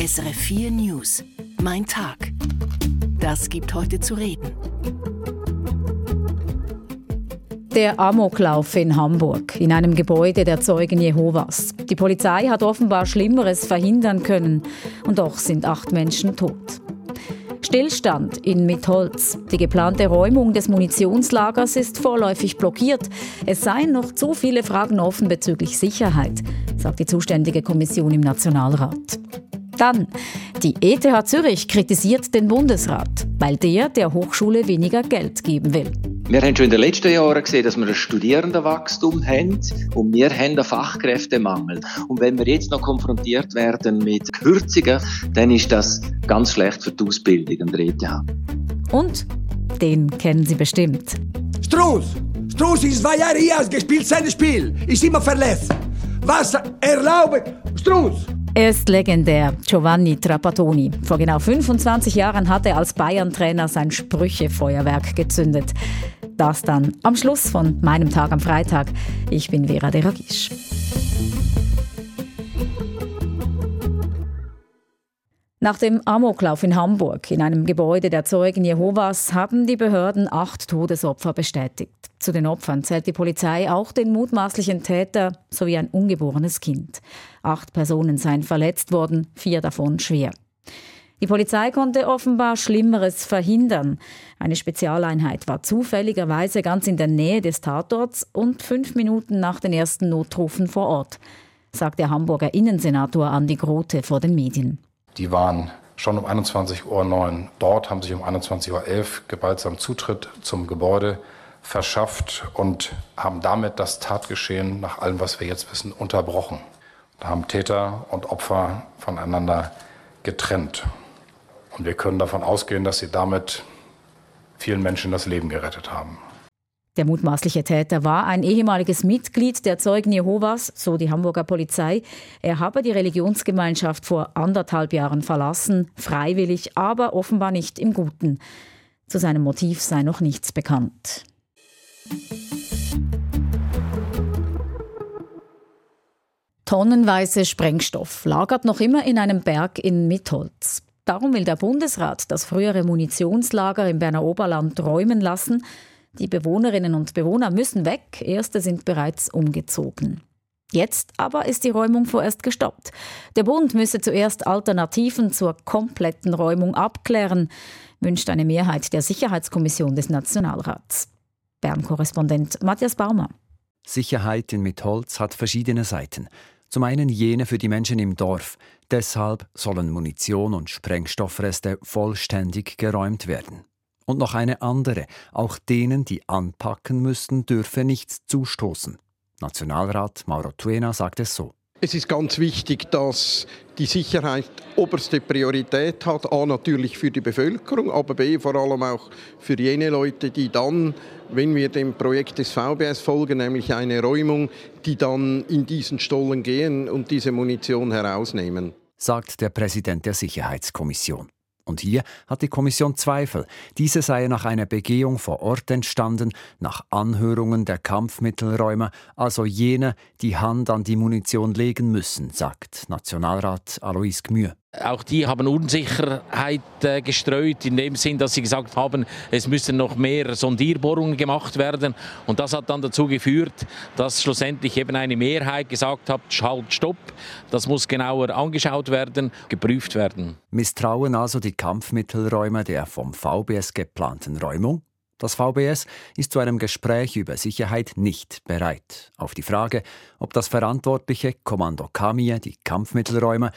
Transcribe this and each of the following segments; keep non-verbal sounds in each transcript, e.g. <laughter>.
SRF 4 News. Mein Tag. Das gibt heute zu reden. Der Amoklauf in Hamburg, in einem Gebäude der Zeugen Jehovas. Die Polizei hat offenbar Schlimmeres verhindern können und doch sind acht Menschen tot. Stillstand in Mitholz. Die geplante Räumung des Munitionslagers ist vorläufig blockiert. Es seien noch zu viele Fragen offen bezüglich Sicherheit, sagt die zuständige Kommission im Nationalrat. Dann, die ETH Zürich kritisiert den Bundesrat, weil der der Hochschule weniger Geld geben will. Wir haben schon in den letzten Jahren gesehen, dass wir ein Studierendenwachstum haben und wir haben einen Fachkräftemangel. Und wenn wir jetzt noch konfrontiert werden mit Kürzungen, dann ist das ganz schlecht für die Ausbildung an der ETH. Und den kennen Sie bestimmt. Strauß! Strauß ist zwei Jahre hier, gespielt sein Spiel. Ist immer verletzt. Was erlaubt Strauß? Er ist legendär, Giovanni Trapattoni. Vor genau 25 Jahren hat er als Bayern-Trainer sein Sprüchefeuerwerk gezündet. Das dann am Schluss von meinem Tag am Freitag. Ich bin Vera Deragisch. Nach dem Amoklauf in Hamburg in einem Gebäude der Zeugen Jehovas haben die Behörden acht Todesopfer bestätigt. Zu den Opfern zählt die Polizei auch den mutmaßlichen Täter sowie ein ungeborenes Kind. Acht Personen seien verletzt worden, vier davon schwer. Die Polizei konnte offenbar Schlimmeres verhindern. Eine Spezialeinheit war zufälligerweise ganz in der Nähe des Tatorts und fünf Minuten nach den ersten Notrufen vor Ort, sagt der Hamburger Innensenator Andi Grote vor den Medien. Die waren schon um 21.09 Uhr dort, haben sich um 21.11 Uhr gewaltsam Zutritt zum Gebäude verschafft und haben damit das Tatgeschehen nach allem, was wir jetzt wissen, unterbrochen. Da haben Täter und Opfer voneinander getrennt. Und wir können davon ausgehen, dass sie damit vielen Menschen das Leben gerettet haben. Der mutmaßliche Täter war ein ehemaliges Mitglied der Zeugen Jehovas, so die Hamburger Polizei. Er habe die Religionsgemeinschaft vor anderthalb Jahren verlassen, freiwillig, aber offenbar nicht im Guten. Zu seinem Motiv sei noch nichts bekannt. Tonnenweise Sprengstoff lagert noch immer in einem Berg in Mitholz. Darum will der Bundesrat das frühere Munitionslager im Berner Oberland räumen lassen – die Bewohnerinnen und Bewohner müssen weg, erste sind bereits umgezogen. Jetzt aber ist die Räumung vorerst gestoppt. Der Bund müsse zuerst Alternativen zur kompletten Räumung abklären, wünscht eine Mehrheit der Sicherheitskommission des Nationalrats. Bern-Korrespondent Matthias Baumer. Sicherheit in Mitholz hat verschiedene Seiten. Zum einen jene für die Menschen im Dorf. Deshalb sollen Munition und Sprengstoffreste vollständig geräumt werden. Und noch eine andere, auch denen, die anpacken müssten, dürfe nichts zustoßen. Nationalrat Mauro Tuena sagt es so. Es ist ganz wichtig, dass die Sicherheit oberste Priorität hat. A natürlich für die Bevölkerung, aber B vor allem auch für jene Leute, die dann, wenn wir dem Projekt des VBS folgen, nämlich eine Räumung, die dann in diesen Stollen gehen und diese Munition herausnehmen. Sagt der Präsident der Sicherheitskommission. Und hier hat die Kommission Zweifel. Diese sei nach einer Begehung vor Ort entstanden, nach Anhörungen der Kampfmittelräumer, also jene, die Hand an die Munition legen müssen, sagt Nationalrat Alois Gmür. Auch die haben Unsicherheit äh, gestreut, in dem Sinn, dass sie gesagt haben, es müssen noch mehr Sondierbohrungen gemacht werden. Und das hat dann dazu geführt, dass schlussendlich eben eine Mehrheit gesagt hat, halt, stopp, das muss genauer angeschaut werden, geprüft werden. Misstrauen also die Kampfmittelräume der vom VBS geplanten Räumung? Das VBS ist zu einem Gespräch über Sicherheit nicht bereit. Auf die Frage, ob das verantwortliche Kommando Kamie die Kampfmittelräume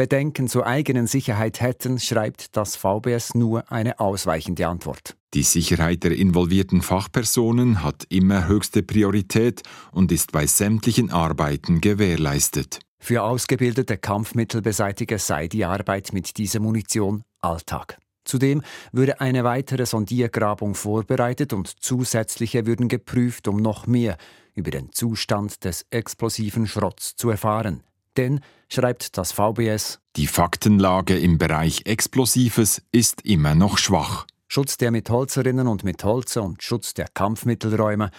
Bedenken zur eigenen Sicherheit hätten, schreibt das VBS nur eine ausweichende Antwort. Die Sicherheit der involvierten Fachpersonen hat immer höchste Priorität und ist bei sämtlichen Arbeiten gewährleistet. Für ausgebildete Kampfmittelbeseitiger sei die Arbeit mit dieser Munition Alltag. Zudem würde eine weitere Sondiergrabung vorbereitet und zusätzliche würden geprüft, um noch mehr über den Zustand des explosiven Schrotts zu erfahren. Denn, schreibt das VBS, die Faktenlage im Bereich Explosives ist immer noch schwach. Schutz der Mitholzerinnen und Mitholzer und Schutz der Kampfmittelräume,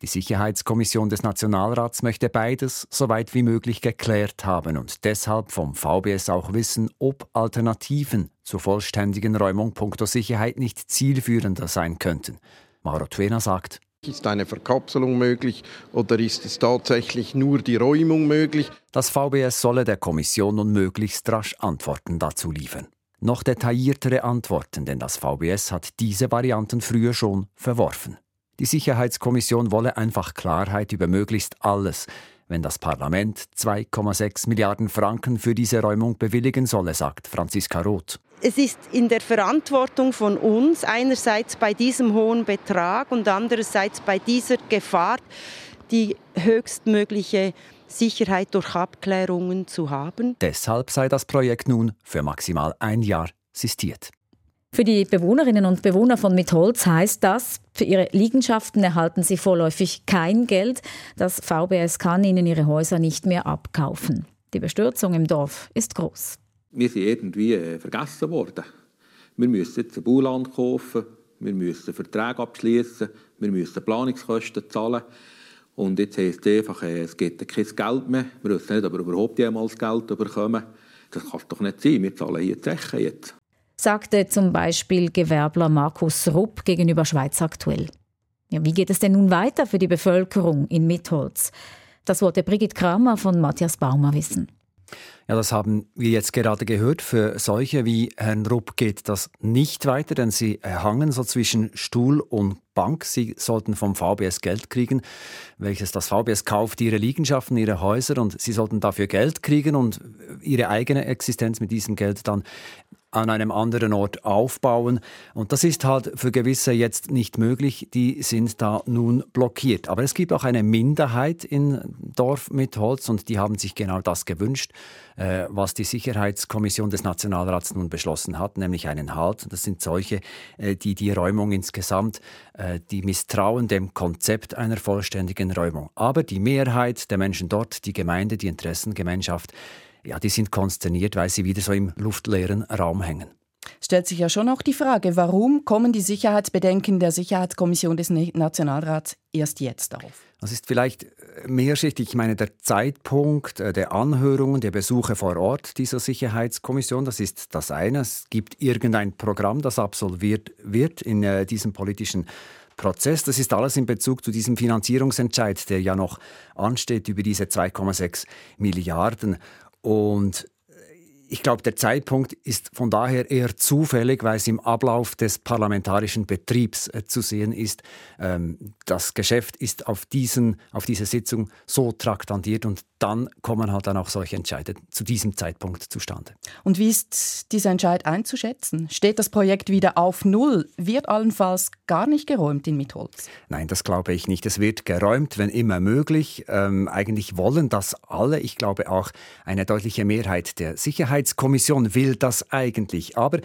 Die Sicherheitskommission des Nationalrats möchte beides so weit wie möglich geklärt haben und deshalb vom VBS auch wissen, ob Alternativen zur vollständigen Räumung punkto Sicherheit nicht zielführender sein könnten. Mauro Twena sagt, ist eine Verkapselung möglich oder ist es tatsächlich nur die Räumung möglich? Das VBS solle der Kommission nun möglichst rasch Antworten dazu liefern. Noch detailliertere Antworten, denn das VBS hat diese Varianten früher schon verworfen. Die Sicherheitskommission wolle einfach Klarheit über möglichst alles, wenn das Parlament 2,6 Milliarden Franken für diese Räumung bewilligen solle, sagt Franziska Roth. Es ist in der Verantwortung von uns, einerseits bei diesem hohen Betrag und andererseits bei dieser Gefahr, die höchstmögliche Sicherheit durch Abklärungen zu haben. Deshalb sei das Projekt nun für maximal ein Jahr sistiert. Für die Bewohnerinnen und Bewohner von Mitholz heißt das, für ihre Liegenschaften erhalten sie vorläufig kein Geld. Das VBS kann ihnen ihre Häuser nicht mehr abkaufen. Die Bestürzung im Dorf ist groß. Wir sind irgendwie äh, vergessen worden. Wir müssen jetzt ein Bauland kaufen, wir müssen Verträge abschließen, wir müssen Planungskosten zahlen. Und jetzt heisst es einfach, äh, es gibt kein Geld mehr. Wir wissen nicht, ob wir überhaupt jemals Geld bekommen. Das kann doch nicht sein. Wir zahlen hier Zechen jetzt sagte zum Beispiel Gewerbler Markus Rupp gegenüber Schweiz aktuell. Ja, wie geht es denn nun weiter für die Bevölkerung in Mitholz? Das wollte Brigitte Kramer von Matthias Baumer wissen. Ja, das haben wir jetzt gerade gehört. Für solche wie Herrn Rupp geht das nicht weiter, denn sie hangen so zwischen Stuhl und Bank. Sie sollten vom VBS Geld kriegen, welches das VBS kauft ihre Liegenschaften, ihre Häuser und sie sollten dafür Geld kriegen und ihre eigene Existenz mit diesem Geld dann an einem anderen Ort aufbauen. Und das ist halt für gewisse jetzt nicht möglich. Die sind da nun blockiert. Aber es gibt auch eine Minderheit in Dorf mit Holz und die haben sich genau das gewünscht, äh, was die Sicherheitskommission des Nationalrats nun beschlossen hat, nämlich einen Halt. Das sind solche, äh, die die Räumung insgesamt, äh, die misstrauen dem Konzept einer vollständigen Räumung. Aber die Mehrheit der Menschen dort, die Gemeinde, die Interessengemeinschaft, ja, die sind konsterniert, weil sie wieder so im luftleeren Raum hängen. Stellt sich ja schon auch die Frage, warum kommen die Sicherheitsbedenken der Sicherheitskommission des Nationalrats erst jetzt auf? Das ist vielleicht mehrschichtig. Ich meine, der Zeitpunkt äh, der Anhörungen, der Besuche vor Ort dieser Sicherheitskommission, das ist das eine. Es gibt irgendein Programm, das absolviert wird in äh, diesem politischen Prozess. Das ist alles in Bezug zu diesem Finanzierungsentscheid, der ja noch ansteht über diese 2,6 Milliarden. Und ich glaube, der Zeitpunkt ist von daher eher zufällig, weil es im Ablauf des parlamentarischen Betriebs äh, zu sehen ist. Ähm, das Geschäft ist auf, diesen, auf diese Sitzung so traktandiert und dann kommen halt dann auch solche Entscheide zu diesem Zeitpunkt zustande. Und wie ist dieser Entscheid einzuschätzen? Steht das Projekt wieder auf Null? Wird allenfalls gar nicht geräumt in Mitholz? Nein, das glaube ich nicht. Es wird geräumt, wenn immer möglich. Ähm, eigentlich wollen das alle. Ich glaube auch eine deutliche Mehrheit der Sicherheitskommission will das eigentlich. Aber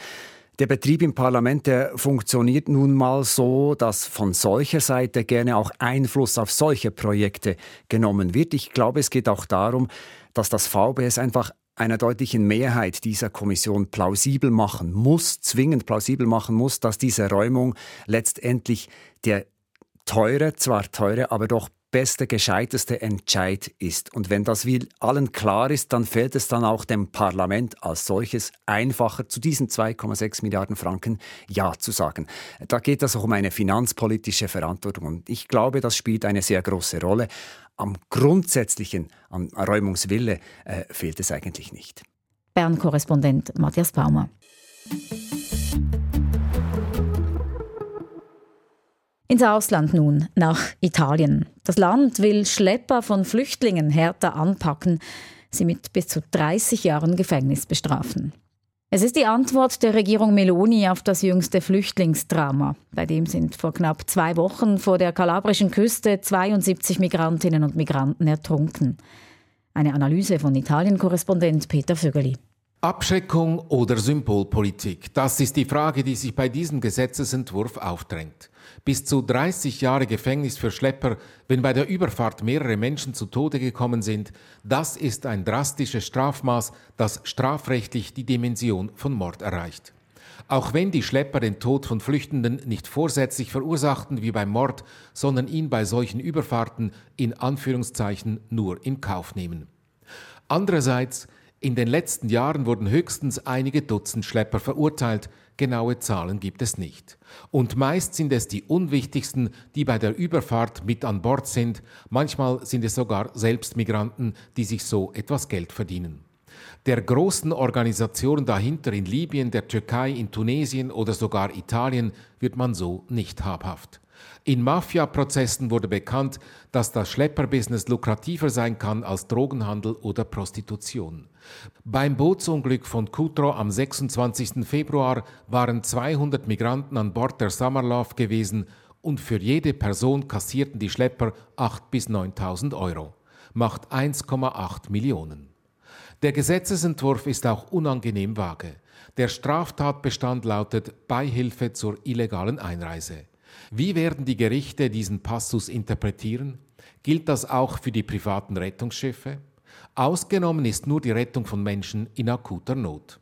der Betrieb im Parlament, der funktioniert nun mal so, dass von solcher Seite gerne auch Einfluss auf solche Projekte genommen wird. Ich glaube, es geht auch darum, dass das VBS einfach einer deutlichen Mehrheit dieser Kommission plausibel machen muss, zwingend plausibel machen muss, dass diese Räumung letztendlich der teure, zwar teure, aber doch beste, gescheiteste Entscheid ist. Und wenn das wie allen klar ist, dann fällt es dann auch dem Parlament als solches einfacher, zu diesen 2,6 Milliarden Franken Ja zu sagen. Da geht es auch um eine finanzpolitische Verantwortung. Und ich glaube, das spielt eine sehr große Rolle. Am grundsätzlichen, am Räumungswille äh, fehlt es eigentlich nicht. Bern-Korrespondent Matthias Baumer. Ins Ausland nun, nach Italien. Das Land will Schlepper von Flüchtlingen härter anpacken, sie mit bis zu 30 Jahren Gefängnis bestrafen. Es ist die Antwort der Regierung Meloni auf das jüngste Flüchtlingsdrama. Bei dem sind vor knapp zwei Wochen vor der kalabrischen Küste 72 Migrantinnen und Migranten ertrunken. Eine Analyse von Italien-Korrespondent Peter Vögeli. Abschreckung oder Symbolpolitik? Das ist die Frage, die sich bei diesem Gesetzesentwurf aufdrängt bis zu 30 Jahre Gefängnis für Schlepper, wenn bei der Überfahrt mehrere Menschen zu Tode gekommen sind, das ist ein drastisches Strafmaß, das strafrechtlich die Dimension von Mord erreicht. Auch wenn die Schlepper den Tod von Flüchtenden nicht vorsätzlich verursachten wie beim Mord, sondern ihn bei solchen Überfahrten in Anführungszeichen nur in Kauf nehmen. Andererseits, in den letzten Jahren wurden höchstens einige Dutzend Schlepper verurteilt, genaue Zahlen gibt es nicht. Und meist sind es die unwichtigsten, die bei der Überfahrt mit an Bord sind, manchmal sind es sogar selbst Migranten, die sich so etwas Geld verdienen. Der großen Organisationen dahinter in Libyen, der Türkei, in Tunesien oder sogar Italien wird man so nicht habhaft. In Mafia-Prozessen wurde bekannt, dass das Schlepperbusiness lukrativer sein kann als Drogenhandel oder Prostitution. Beim Bootsunglück von Cutro am 26. Februar waren 200 Migranten an Bord der Summerlove gewesen und für jede Person kassierten die Schlepper 8.000 bis 9.000 Euro. Macht 1,8 Millionen. Der Gesetzesentwurf ist auch unangenehm vage. Der Straftatbestand lautet Beihilfe zur illegalen Einreise. Wie werden die Gerichte diesen Passus interpretieren? Gilt das auch für die privaten Rettungsschiffe? Ausgenommen ist nur die Rettung von Menschen in akuter Not.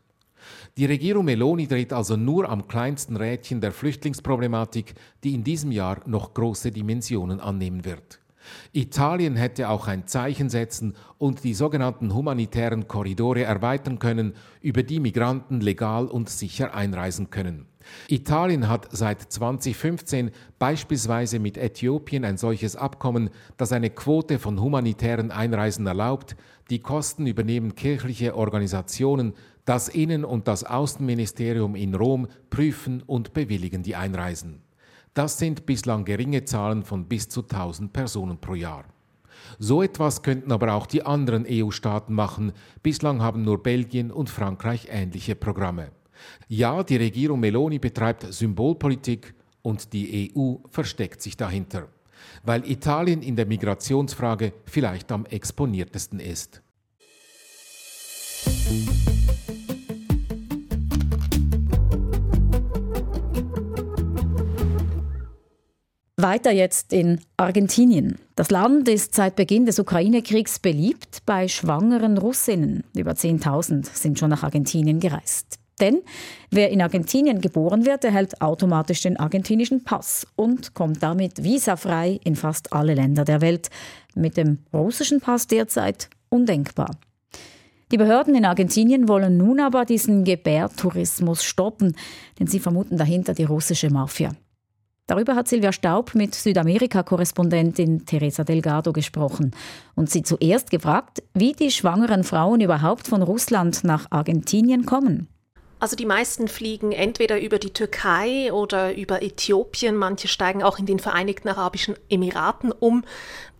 Die Regierung Meloni dreht also nur am kleinsten Rädchen der Flüchtlingsproblematik, die in diesem Jahr noch große Dimensionen annehmen wird. Italien hätte auch ein Zeichen setzen und die sogenannten humanitären Korridore erweitern können, über die Migranten legal und sicher einreisen können. Italien hat seit 2015 beispielsweise mit Äthiopien ein solches Abkommen, das eine Quote von humanitären Einreisen erlaubt. Die Kosten übernehmen kirchliche Organisationen, das Innen- und das Außenministerium in Rom prüfen und bewilligen die Einreisen. Das sind bislang geringe Zahlen von bis zu 1000 Personen pro Jahr. So etwas könnten aber auch die anderen EU-Staaten machen. Bislang haben nur Belgien und Frankreich ähnliche Programme. Ja, die Regierung Meloni betreibt Symbolpolitik und die EU versteckt sich dahinter, weil Italien in der Migrationsfrage vielleicht am exponiertesten ist. Weiter jetzt in Argentinien. Das Land ist seit Beginn des Ukraine-Kriegs beliebt bei schwangeren Russinnen. Über 10.000 sind schon nach Argentinien gereist. Denn wer in Argentinien geboren wird, erhält automatisch den argentinischen Pass und kommt damit visafrei in fast alle Länder der Welt. Mit dem russischen Pass derzeit undenkbar. Die Behörden in Argentinien wollen nun aber diesen Gebärtourismus stoppen, denn sie vermuten dahinter die russische Mafia. Darüber hat Silvia Staub mit Südamerika-Korrespondentin Teresa Delgado gesprochen und sie zuerst gefragt, wie die schwangeren Frauen überhaupt von Russland nach Argentinien kommen. Also die meisten fliegen entweder über die Türkei oder über Äthiopien, manche steigen auch in den Vereinigten Arabischen Emiraten um.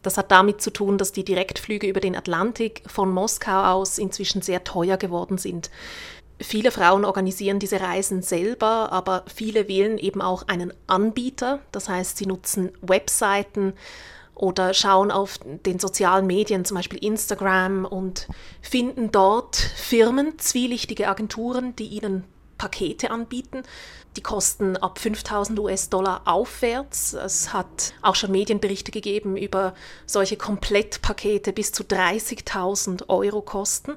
Das hat damit zu tun, dass die Direktflüge über den Atlantik von Moskau aus inzwischen sehr teuer geworden sind. Viele Frauen organisieren diese Reisen selber, aber viele wählen eben auch einen Anbieter. Das heißt, sie nutzen Webseiten oder schauen auf den sozialen Medien, zum Beispiel Instagram, und finden dort Firmen, zwielichtige Agenturen, die ihnen Pakete anbieten. Die kosten ab 5000 US-Dollar aufwärts. Es hat auch schon Medienberichte gegeben über solche Komplettpakete bis zu 30.000 Euro kosten.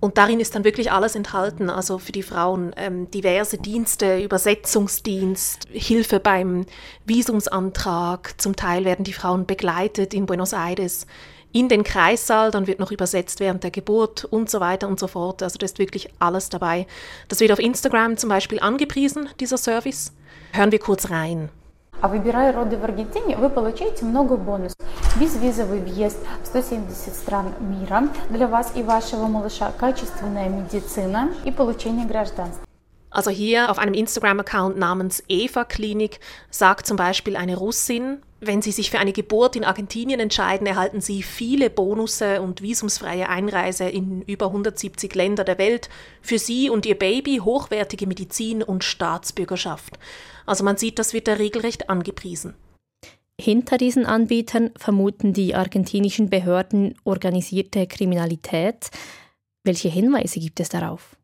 Und darin ist dann wirklich alles enthalten, also für die Frauen ähm, diverse Dienste, Übersetzungsdienst, Hilfe beim Visumsantrag. Zum Teil werden die Frauen begleitet in Buenos Aires in den Kreissaal, dann wird noch übersetzt während der Geburt und so weiter und so fort. Also da ist wirklich alles dabei. Das wird auf Instagram zum Beispiel angepriesen, dieser Service. Hören wir kurz rein. А выбирая роды в Аргентине, вы получаете много бонусов. Безвизовый въезд в 170 стран мира для вас и вашего малыша, качественная медицина и получение гражданства. Also hier auf einem Instagram-Account namens Eva Klinik sagt zum Beispiel eine Russin, wenn Sie sich für eine Geburt in Argentinien entscheiden, erhalten Sie viele Bonusse und visumsfreie Einreise in über 170 Länder der Welt, für Sie und Ihr Baby hochwertige Medizin und Staatsbürgerschaft. Also man sieht, das wird da regelrecht angepriesen. Hinter diesen Anbietern vermuten die argentinischen Behörden organisierte Kriminalität. Welche Hinweise gibt es darauf?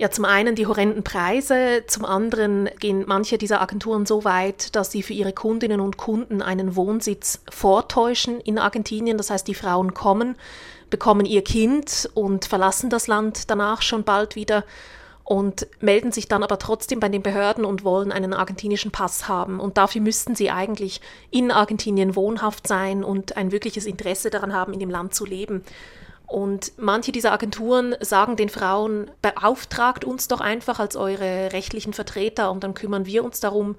Ja, zum einen die horrenden Preise, zum anderen gehen manche dieser Agenturen so weit, dass sie für ihre Kundinnen und Kunden einen Wohnsitz vortäuschen in Argentinien. Das heißt, die Frauen kommen, bekommen ihr Kind und verlassen das Land danach schon bald wieder. und melden sich dann aber trotzdem bei den Behörden und wollen einen argentinischen Pass haben. Und dafür müssten sie eigentlich in Argentinien wohnhaft sein und ein wirkliches Interesse daran haben, in dem Land zu leben. Und manche dieser Agenturen sagen den Frauen, beauftragt uns doch einfach als eure rechtlichen Vertreter und dann kümmern wir uns darum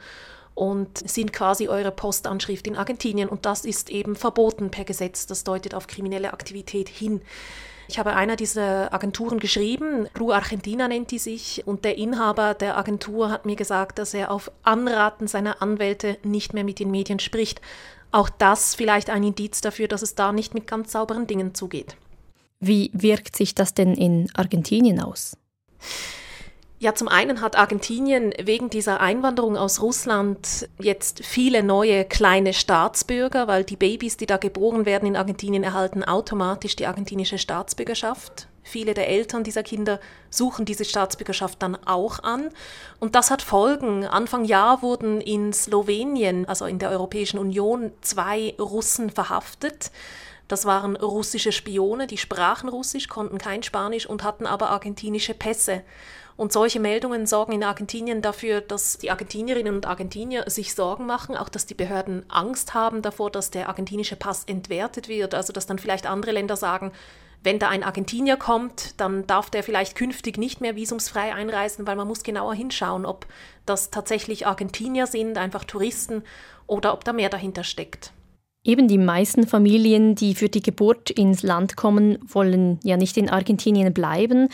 und sind quasi eure Postanschrift in Argentinien. Und das ist eben verboten per Gesetz. Das deutet auf kriminelle Aktivität hin. Ich habe einer dieser Agenturen geschrieben, Blue Argentina nennt die sich, und der Inhaber der Agentur hat mir gesagt, dass er auf Anraten seiner Anwälte nicht mehr mit den Medien spricht. Auch das vielleicht ein Indiz dafür, dass es da nicht mit ganz sauberen Dingen zugeht. Wie wirkt sich das denn in Argentinien aus? Ja, zum einen hat Argentinien wegen dieser Einwanderung aus Russland jetzt viele neue kleine Staatsbürger, weil die Babys, die da geboren werden in Argentinien, erhalten automatisch die argentinische Staatsbürgerschaft. Viele der Eltern dieser Kinder suchen diese Staatsbürgerschaft dann auch an. Und das hat Folgen. Anfang Jahr wurden in Slowenien, also in der Europäischen Union, zwei Russen verhaftet. Das waren russische Spione, die sprachen Russisch, konnten kein Spanisch und hatten aber argentinische Pässe. Und solche Meldungen sorgen in Argentinien dafür, dass die Argentinierinnen und Argentinier sich Sorgen machen, auch dass die Behörden Angst haben davor, dass der argentinische Pass entwertet wird. Also dass dann vielleicht andere Länder sagen, wenn da ein Argentinier kommt, dann darf der vielleicht künftig nicht mehr visumsfrei einreisen, weil man muss genauer hinschauen, ob das tatsächlich Argentinier sind, einfach Touristen oder ob da mehr dahinter steckt. Eben die meisten Familien, die für die Geburt ins Land kommen, wollen ja nicht in Argentinien bleiben.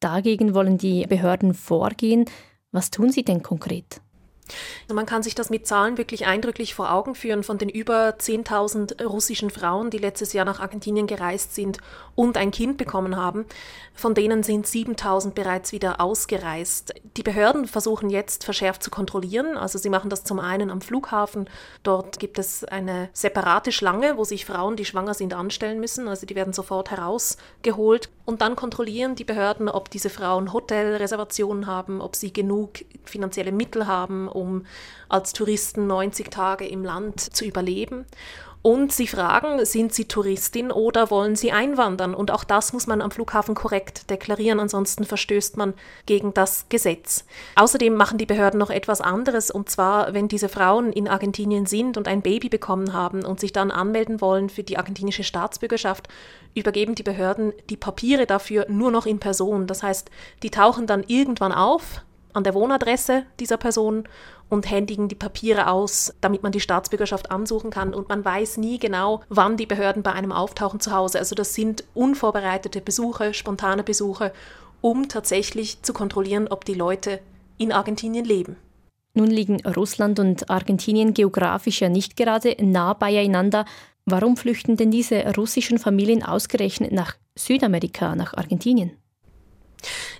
Dagegen wollen die Behörden vorgehen. Was tun sie denn konkret? Also man kann sich das mit Zahlen wirklich eindrücklich vor Augen führen von den über 10.000 russischen Frauen, die letztes Jahr nach Argentinien gereist sind und ein Kind bekommen haben. Von denen sind 7.000 bereits wieder ausgereist. Die Behörden versuchen jetzt verschärft zu kontrollieren. Also sie machen das zum einen am Flughafen. Dort gibt es eine separate Schlange, wo sich Frauen, die schwanger sind, anstellen müssen. Also die werden sofort herausgeholt. Und dann kontrollieren die Behörden, ob diese Frauen Hotelreservationen haben, ob sie genug finanzielle Mittel haben, um als Touristen 90 Tage im Land zu überleben. Und sie fragen, sind sie Touristin oder wollen sie einwandern? Und auch das muss man am Flughafen korrekt deklarieren, ansonsten verstößt man gegen das Gesetz. Außerdem machen die Behörden noch etwas anderes, und zwar, wenn diese Frauen in Argentinien sind und ein Baby bekommen haben und sich dann anmelden wollen für die argentinische Staatsbürgerschaft, übergeben die Behörden die Papiere dafür nur noch in Person. Das heißt, die tauchen dann irgendwann auf an der Wohnadresse dieser Person und händigen die Papiere aus, damit man die Staatsbürgerschaft ansuchen kann. Und man weiß nie genau, wann die Behörden bei einem auftauchen zu Hause. Also das sind unvorbereitete Besuche, spontane Besuche, um tatsächlich zu kontrollieren, ob die Leute in Argentinien leben. Nun liegen Russland und Argentinien geografisch ja nicht gerade nah beieinander. Warum flüchten denn diese russischen Familien ausgerechnet nach Südamerika, nach Argentinien?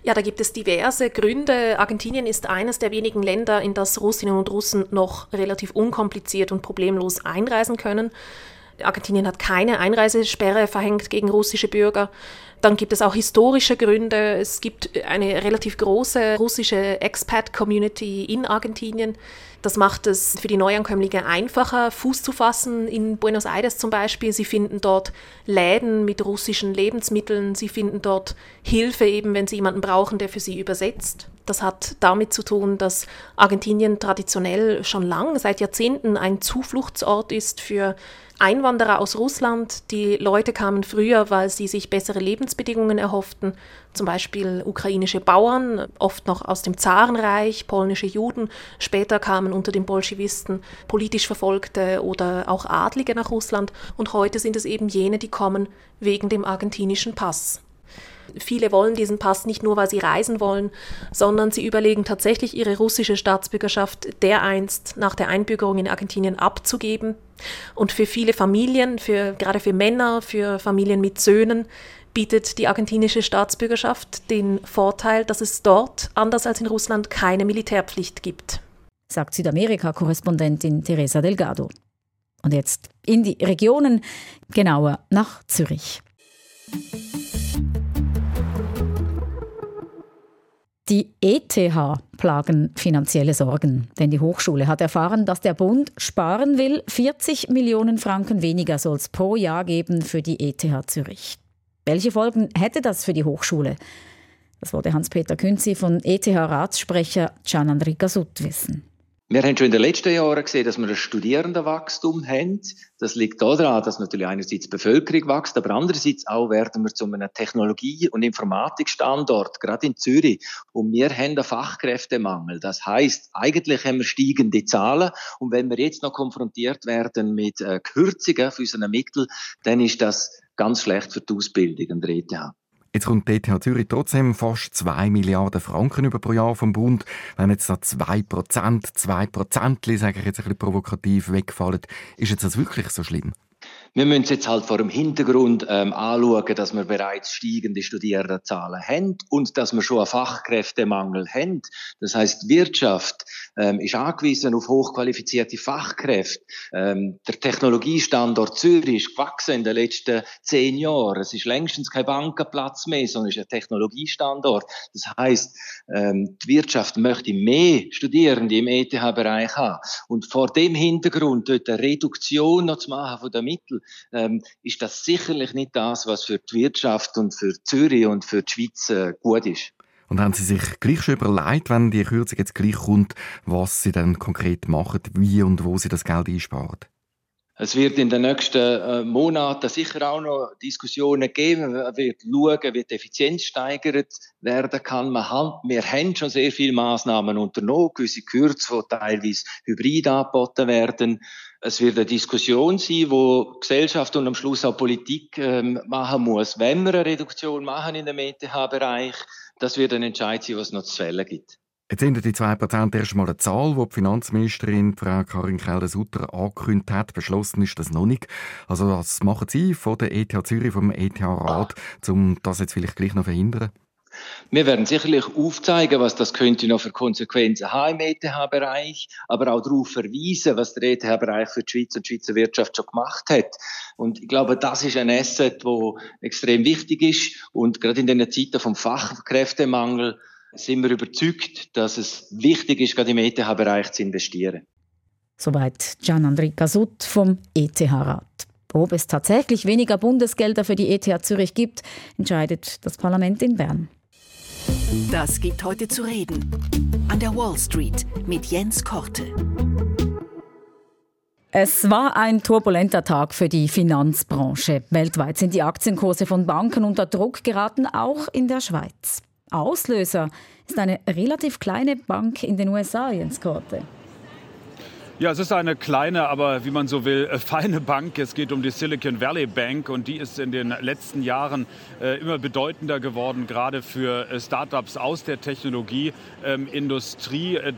Ja, da gibt es diverse Gründe. Argentinien ist eines der wenigen Länder, in das Russinnen und Russen noch relativ unkompliziert und problemlos einreisen können. Argentinien hat keine Einreisesperre verhängt gegen russische Bürger. Dann gibt es auch historische Gründe. Es gibt eine relativ große russische Expat-Community in Argentinien. Das macht es für die Neuankömmlinge einfacher, Fuß zu fassen. In Buenos Aires zum Beispiel. Sie finden dort Läden mit russischen Lebensmitteln. Sie finden dort Hilfe, eben wenn sie jemanden brauchen, der für sie übersetzt. Das hat damit zu tun, dass Argentinien traditionell schon lang, seit Jahrzehnten, ein Zufluchtsort ist für Einwanderer aus Russland. Die Leute kamen früher, weil sie sich bessere Lebensbedingungen erhofften. Zum Beispiel ukrainische Bauern, oft noch aus dem Zarenreich, polnische Juden. Später kamen unter den Bolschewisten politisch Verfolgte oder auch Adlige nach Russland. Und heute sind es eben jene, die kommen wegen dem argentinischen Pass. Viele wollen diesen Pass nicht nur, weil sie reisen wollen, sondern sie überlegen tatsächlich ihre russische Staatsbürgerschaft dereinst nach der Einbürgerung in Argentinien abzugeben. Und für viele Familien, für, gerade für Männer, für Familien mit Söhnen, bietet die argentinische Staatsbürgerschaft den Vorteil, dass es dort, anders als in Russland, keine Militärpflicht gibt. Sagt Südamerika-Korrespondentin Teresa Delgado. Und jetzt in die Regionen, genauer nach Zürich. Die ETH plagen finanzielle Sorgen, denn die Hochschule hat erfahren, dass der Bund sparen will. 40 Millionen Franken weniger soll es pro Jahr geben für die ETH Zürich. Welche Folgen hätte das für die Hochschule? Das wurde Hans-Peter Künzi von ETH-Ratssprecher Gian Enrica Sutt wissen. Wir haben schon in den letzten Jahren gesehen, dass wir ein Studierendenwachstum haben. Das liegt daran, dass natürlich einerseits die Bevölkerung wächst, aber andererseits auch werden wir zu einem Technologie- und Informatikstandort, gerade in Zürich. Und wir haben einen Fachkräftemangel. Das heißt, eigentlich haben wir steigende Zahlen. Und wenn wir jetzt noch konfrontiert werden mit äh, Kürzungen für unsere Mittel, dann ist das ganz schlecht für die Ausbildung an der ETH. Jetzt kommt die ETH Zürich trotzdem fast 2 Milliarden Franken über pro Jahr vom Bund. Wenn jetzt da 2 Prozent, 2 Prozent, sage ich jetzt ein bisschen provokativ, wegfallen, ist jetzt das wirklich so schlimm? Wir müssen jetzt halt vor dem Hintergrund ähm, anschauen, dass wir bereits steigende Studierendenzahlen haben und dass wir schon einen Fachkräftemangel haben. Das heißt, die Wirtschaft ähm, ist angewiesen auf hochqualifizierte Fachkräfte. Ähm, der Technologiestandort Zürich ist gewachsen in den letzten zehn Jahren. Es ist längstens kein Bankenplatz mehr, sondern ist ein Technologiestandort. Das heißt, ähm, die Wirtschaft möchte mehr Studierende im ETH-Bereich haben. Und vor dem Hintergrund dort eine Reduktion noch zu machen von den Mitteln, ähm, ist das sicherlich nicht das, was für die Wirtschaft und für Zürich und für die Schweiz äh, gut ist. Und haben Sie sich gleich schon überlegt, wenn die Kürzung jetzt gleich kommt, was Sie dann konkret machen, wie und wo Sie das Geld einsparen? Es wird in den nächsten äh, Monaten sicher auch noch Diskussionen geben. Man wird schauen, wie die Effizienz steigert werden kann. Man hat, wir haben schon sehr viele Maßnahmen unternommen, gewisse Kürze, die teilweise hybrid angeboten werden. Es wird eine Diskussion sein, wo Gesellschaft und am Schluss auch Politik ähm, machen muss. Wenn wir eine Reduktion machen in dem ETH-Bereich, das wird ein Entscheid sein, was noch zu fällen gibt. Jetzt sind die 2% erstmal eine Zahl, die die Finanzministerin Frau Karin Keller-Sutter angekündigt hat. Beschlossen ist das noch nicht. Also was machen Sie von der ETH Zürich, vom ETH-Rat, um das jetzt vielleicht gleich noch verhindern? Wir werden sicherlich aufzeigen, was das könnte noch für Konsequenzen haben im ETH-Bereich, aber auch darauf verweisen, was der ETH-Bereich für die Schweiz und die Schweizer Wirtschaft schon gemacht hat. Und ich glaube, das ist ein Asset, wo extrem wichtig ist. Und gerade in den Zeiten vom Fachkräftemangel sind wir überzeugt, dass es wichtig ist, gerade im ETH-Bereich zu investieren. Soweit Gian Andrika Sutt vom ETH-Rat. Ob es tatsächlich weniger Bundesgelder für die ETH Zürich gibt, entscheidet das Parlament in Bern. Das gibt heute zu reden. An der Wall Street mit Jens Korte. Es war ein turbulenter Tag für die Finanzbranche. Weltweit sind die Aktienkurse von Banken unter Druck geraten, auch in der Schweiz. Auslöser ist eine relativ kleine Bank in den USA, Jens Korte. Ja, es ist eine kleine, aber wie man so will, äh, feine Bank. Es geht um die Silicon Valley Bank und die ist in den letzten Jahren äh, immer bedeutender geworden, gerade für äh, Startups aus der Technologieindustrie. Ähm,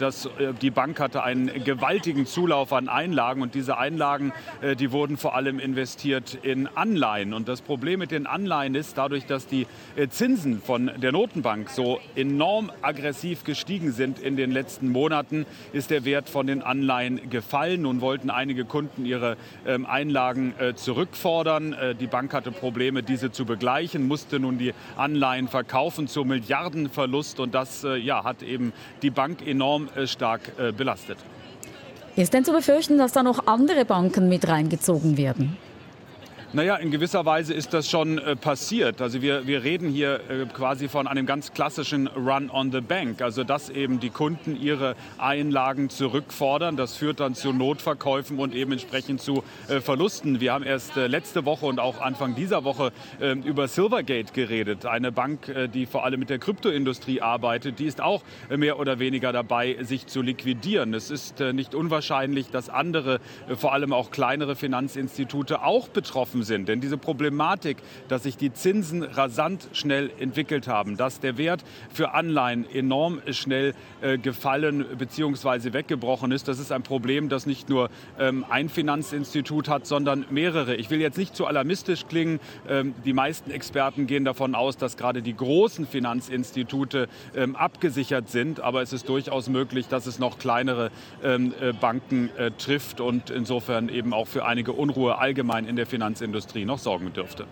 die Bank hatte einen gewaltigen Zulauf an Einlagen und diese Einlagen, die wurden vor allem investiert in Anleihen. Und das Problem mit den Anleihen ist, dadurch, dass die Zinsen von der Notenbank so enorm aggressiv gestiegen sind in den letzten Monaten, ist der Wert von den Anleihen gefallen. Nun wollten einige Kunden ihre ähm, Einlagen äh, zurückfordern. Äh, die Bank hatte Probleme, diese zu begleichen, musste nun die Anleihen verkaufen zu Milliardenverlust. Und das äh, ja, hat eben die Bank enorm stark belastet. Ist denn zu befürchten, dass da noch andere Banken mit reingezogen werden? Naja, in gewisser Weise ist das schon äh, passiert. Also wir, wir reden hier äh, quasi von einem ganz klassischen Run on the Bank. Also dass eben die Kunden ihre Einlagen zurückfordern. Das führt dann zu Notverkäufen und eben entsprechend zu äh, Verlusten. Wir haben erst äh, letzte Woche und auch Anfang dieser Woche ähm, über Silvergate geredet. Eine Bank, äh, die vor allem mit der Kryptoindustrie arbeitet. Die ist auch äh, mehr oder weniger dabei, sich zu liquidieren. Es ist nicht unwahrscheinlich, dass andere, vor allem auch kleinere Finanzinstitute auch betroffen betroffen sind. Denn diese Problematik, dass sich die Zinsen rasant schnell entwickelt haben, dass der Wert für Anleihen enorm schnell äh, gefallen bzw. weggebrochen ist, das ist ein Problem, das nicht nur ähm, ein Finanzinstitut hat, sondern mehrere. Ich will jetzt nicht zu alarmistisch klingen. Ähm, die meisten Experten gehen davon aus, dass gerade die großen Finanzinstitute ähm, abgesichert sind. Aber es ist durchaus möglich, dass es noch kleinere äh, Banken äh, trifft und insofern eben auch für einige Unruhe allgemein in der Finanzindustrie Industrie noch sorgen dürfte.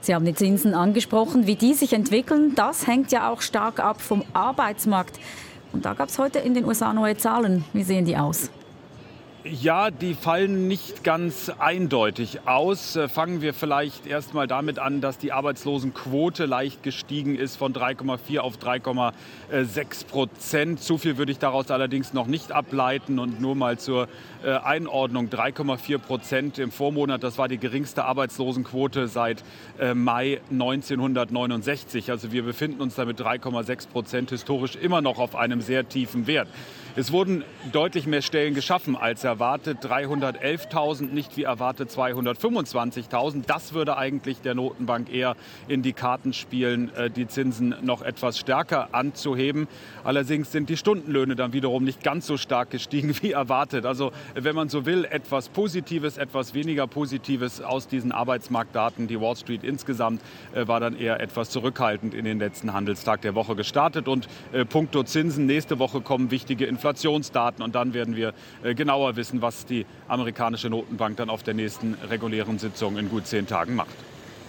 Sie haben die Zinsen angesprochen. Wie die sich entwickeln, das hängt ja auch stark ab vom Arbeitsmarkt. Und da gab es heute in den USA neue Zahlen. Wie sehen die aus? Ja, die fallen nicht ganz eindeutig aus. Äh, fangen wir vielleicht erst mal damit an, dass die Arbeitslosenquote leicht gestiegen ist von 3,4 auf 3,6 Prozent. Zu viel würde ich daraus allerdings noch nicht ableiten und nur mal zur äh, Einordnung 3,4 Prozent im Vormonat. Das war die geringste Arbeitslosenquote seit äh, Mai 1969. Also wir befinden uns damit 3,6 Prozent historisch immer noch auf einem sehr tiefen Wert. Es wurden deutlich mehr Stellen geschaffen als erwartet. 311.000, nicht wie erwartet 225.000. Das würde eigentlich der Notenbank eher in die Karten spielen, äh, die Zinsen noch etwas stärker anzuheben. Allerdings sind die Stundenlöhne dann wiederum nicht ganz so stark gestiegen <laughs> wie erwartet. Also wenn man so will, etwas Positives, etwas weniger Positives aus diesen Arbeitsmarktdaten. Die Wall Street insgesamt äh, war dann eher etwas zurückhaltend in den letzten Handelstag der Woche gestartet. Und äh, puncto Zinsen, nächste Woche kommen wichtige Informationen Inflationsdaten und dann werden wir äh, genauer wissen, was die amerikanische Notenbank dann auf der nächsten regulären Sitzung in gut zehn Tagen macht.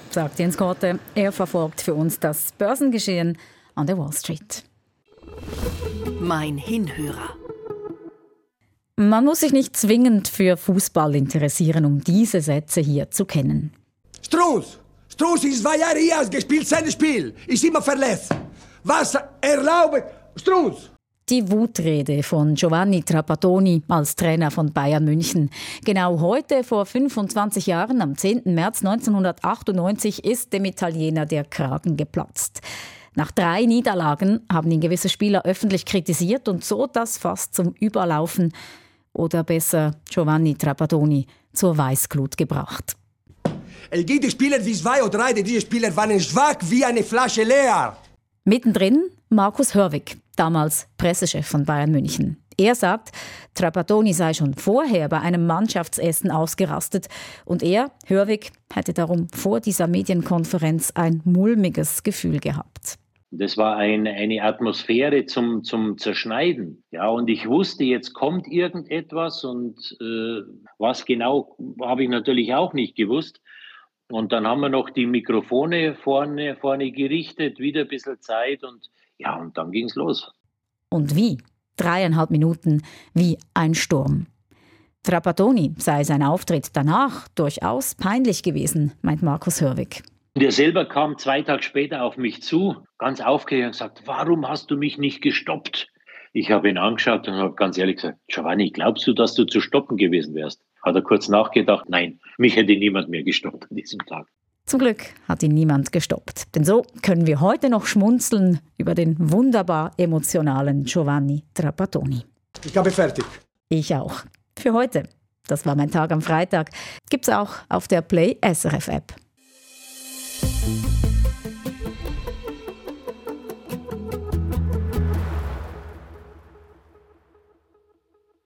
Sagt Jens Korte. Er verfolgt für uns das Börsengeschehen an der Wall Street. Mein Hinhörer. Man muss sich nicht zwingend für Fußball interessieren, um diese Sätze hier zu kennen. Strunz! Strunz ist zwei Jahre hier gespielt, sein Spiel. Ist immer verletzt. Was erlaubt Strunz? Die Wutrede von Giovanni Trapattoni als Trainer von Bayern München. Genau heute, vor 25 Jahren, am 10. März 1998, ist dem Italiener der Kragen geplatzt. Nach drei Niederlagen haben ihn gewisse Spieler öffentlich kritisiert und so das fast zum Überlaufen oder besser Giovanni Trapattoni zur Weißglut gebracht. Es gibt Spieler wie zwei oder drei, diese Spieler waren schwach wie eine Flasche leer. Mittendrin Markus Hörwig, damals Pressechef von Bayern München. Er sagt, Trapattoni sei schon vorher bei einem Mannschaftsessen ausgerastet und er, Hörwig, hätte darum vor dieser Medienkonferenz ein mulmiges Gefühl gehabt. Das war ein, eine Atmosphäre zum, zum Zerschneiden. Ja, und ich wusste, jetzt kommt irgendetwas und äh, was genau, habe ich natürlich auch nicht gewusst. Und dann haben wir noch die Mikrofone vorne, vorne gerichtet, wieder ein bisschen Zeit und ja, und dann ging es los. Und wie? Dreieinhalb Minuten wie ein Sturm. Trapattoni sei sein Auftritt danach durchaus peinlich gewesen, meint Markus Hörwig. Der selber kam zwei Tage später auf mich zu, ganz aufgeregt und gesagt, warum hast du mich nicht gestoppt? Ich habe ihn angeschaut und habe ganz ehrlich gesagt, Giovanni, glaubst du, dass du zu stoppen gewesen wärst? Hat er kurz nachgedacht, nein, mich hätte niemand mehr gestoppt an diesem Tag. Zum Glück hat ihn niemand gestoppt. Denn so können wir heute noch schmunzeln über den wunderbar emotionalen Giovanni Trapattoni. Ich habe fertig. Ich auch. Für heute. Das war mein Tag am Freitag. Gibt's auch auf der Play SRF App.